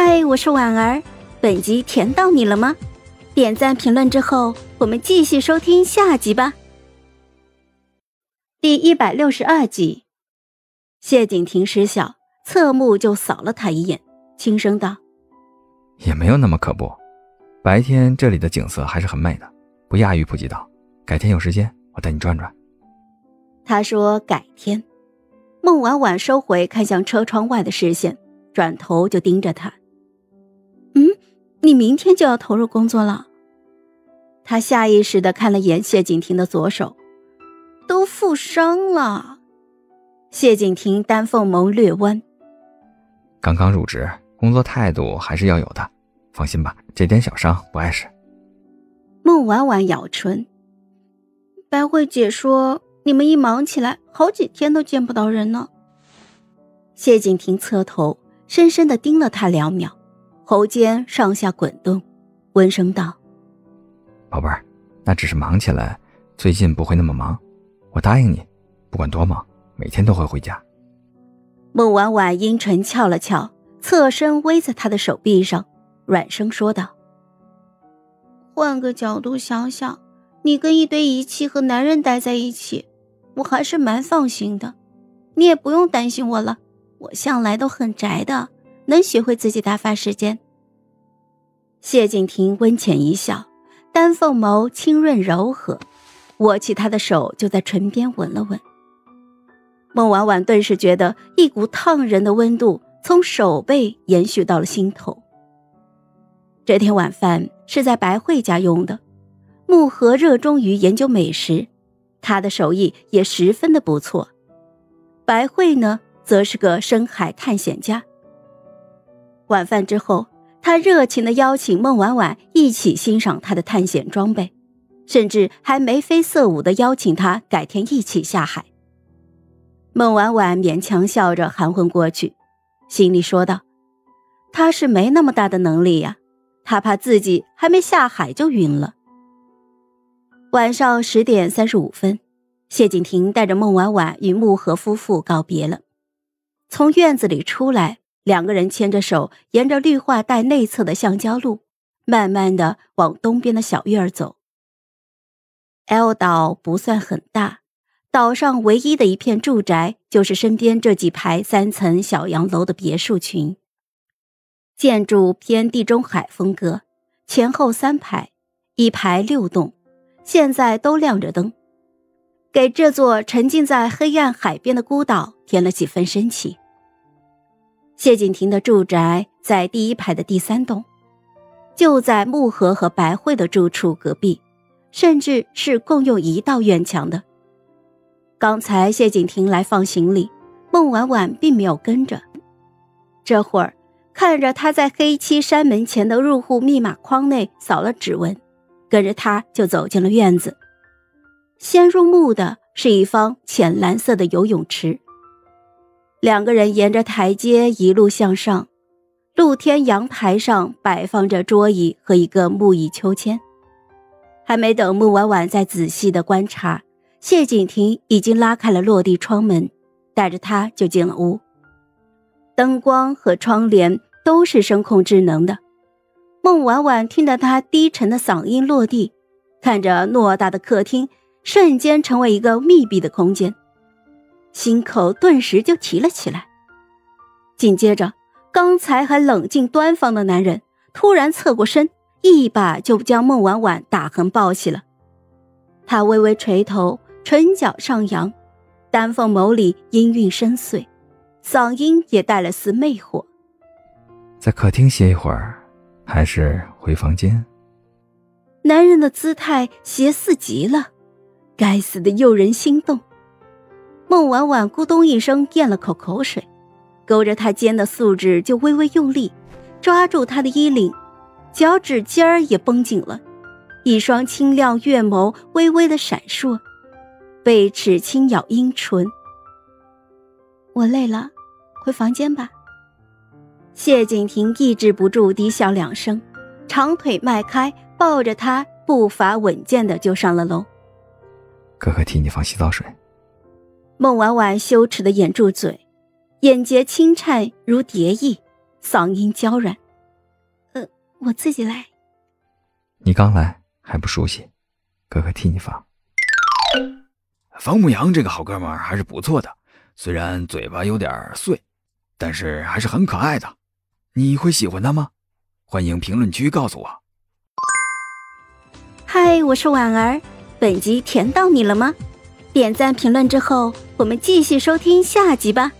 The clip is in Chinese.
嗨，我是婉儿，本集甜到你了吗？点赞评论之后，我们继续收听下集吧。第一百六十二集，谢景亭失笑，侧目就扫了他一眼，轻声道：“也没有那么可怖，白天这里的景色还是很美的，不亚于普吉岛。改天有时间，我带你转转。”他说：“改天。”孟婉婉收回看向车窗外的视线，转头就盯着他。“嗯，你明天就要投入工作了？”他下意识的看了眼谢景亭的左手。都负伤了，谢景亭丹凤眸略弯。刚刚入职，工作态度还是要有的。放心吧，这点小伤不碍事。孟婉婉咬唇。白慧姐说，你们一忙起来，好几天都见不到人呢。谢景亭侧头，深深的盯了他两秒，喉间上下滚动，温声道：“宝贝儿，那只是忙起来，最近不会那么忙。”我答应你，不管多忙，每天都会回家。孟婉婉阴唇翘了翘，侧身偎在他的手臂上，软声说道：“换个角度想想，你跟一堆仪器和男人待在一起，我还是蛮放心的。你也不用担心我了，我向来都很宅的，能学会自己打发时间。”谢景亭温浅一笑，丹凤眸清润柔和。握起他的手，就在唇边吻了吻。孟婉婉顿时觉得一股烫人的温度从手背延续到了心头。这天晚饭是在白慧家用的，木禾热衷于研究美食，他的手艺也十分的不错。白慧呢，则是个深海探险家。晚饭之后，他热情的邀请孟婉婉一起欣赏他的探险装备。甚至还眉飞色舞的邀请他改天一起下海。孟婉婉勉强笑着含混过去，心里说道：“他是没那么大的能力呀，他怕自己还没下海就晕了。”晚上十点三十五分，谢景亭带着孟婉婉与木和夫妇告别了。从院子里出来，两个人牵着手，沿着绿化带内侧的橡胶路，慢慢的往东边的小院儿走。L 岛不算很大，岛上唯一的一片住宅就是身边这几排三层小洋楼的别墅群。建筑偏地中海风格，前后三排，一排六栋，现在都亮着灯，给这座沉浸在黑暗海边的孤岛添了几分生气。谢景亭的住宅在第一排的第三栋，就在木禾和白慧的住处隔壁。甚至是共用一道院墙的。刚才谢景亭来放行李，孟婉婉并没有跟着。这会儿看着他在黑漆山门前的入户密码框内扫了指纹，跟着他就走进了院子。先入目的是一方浅蓝色的游泳池。两个人沿着台阶一路向上，露天阳台上摆放着桌椅和一个木椅秋千。还没等穆婉婉再仔细的观察，谢景亭已经拉开了落地窗门，带着她就进了屋。灯光和窗帘都是声控智能的。孟婉婉听着他低沉的嗓音落地，看着偌大的客厅瞬间成为一个密闭的空间，心口顿时就提了起来。紧接着，刚才还冷静端方的男人突然侧过身。一把就将孟婉婉打横抱起了，他微微垂头，唇角上扬，丹凤眸里音韵深邃，嗓音也带了丝魅惑。在客厅歇一会儿，还是回房间？男人的姿态邪肆极了，该死的诱人心动。孟婉婉咕咚一声咽了口口水，勾着他肩的素指就微微用力，抓住他的衣领。脚趾尖儿也绷紧了，一双清亮月眸微微的闪烁，贝齿轻咬阴唇。我累了，回房间吧。谢景亭抑制不住低笑两声，长腿迈开，抱着他，步伐稳健的就上了楼。哥哥替你放洗澡水。孟婉婉羞耻的掩住嘴，眼睫轻颤如蝶翼，嗓音娇软。呃我自己来。你刚来还不熟悉，哥哥替你放。方牧阳这个好哥们儿还是不错的，虽然嘴巴有点碎，但是还是很可爱的。你会喜欢他吗？欢迎评论区告诉我。嗨，我是婉儿，本集甜到你了吗？点赞评论之后，我们继续收听下集吧。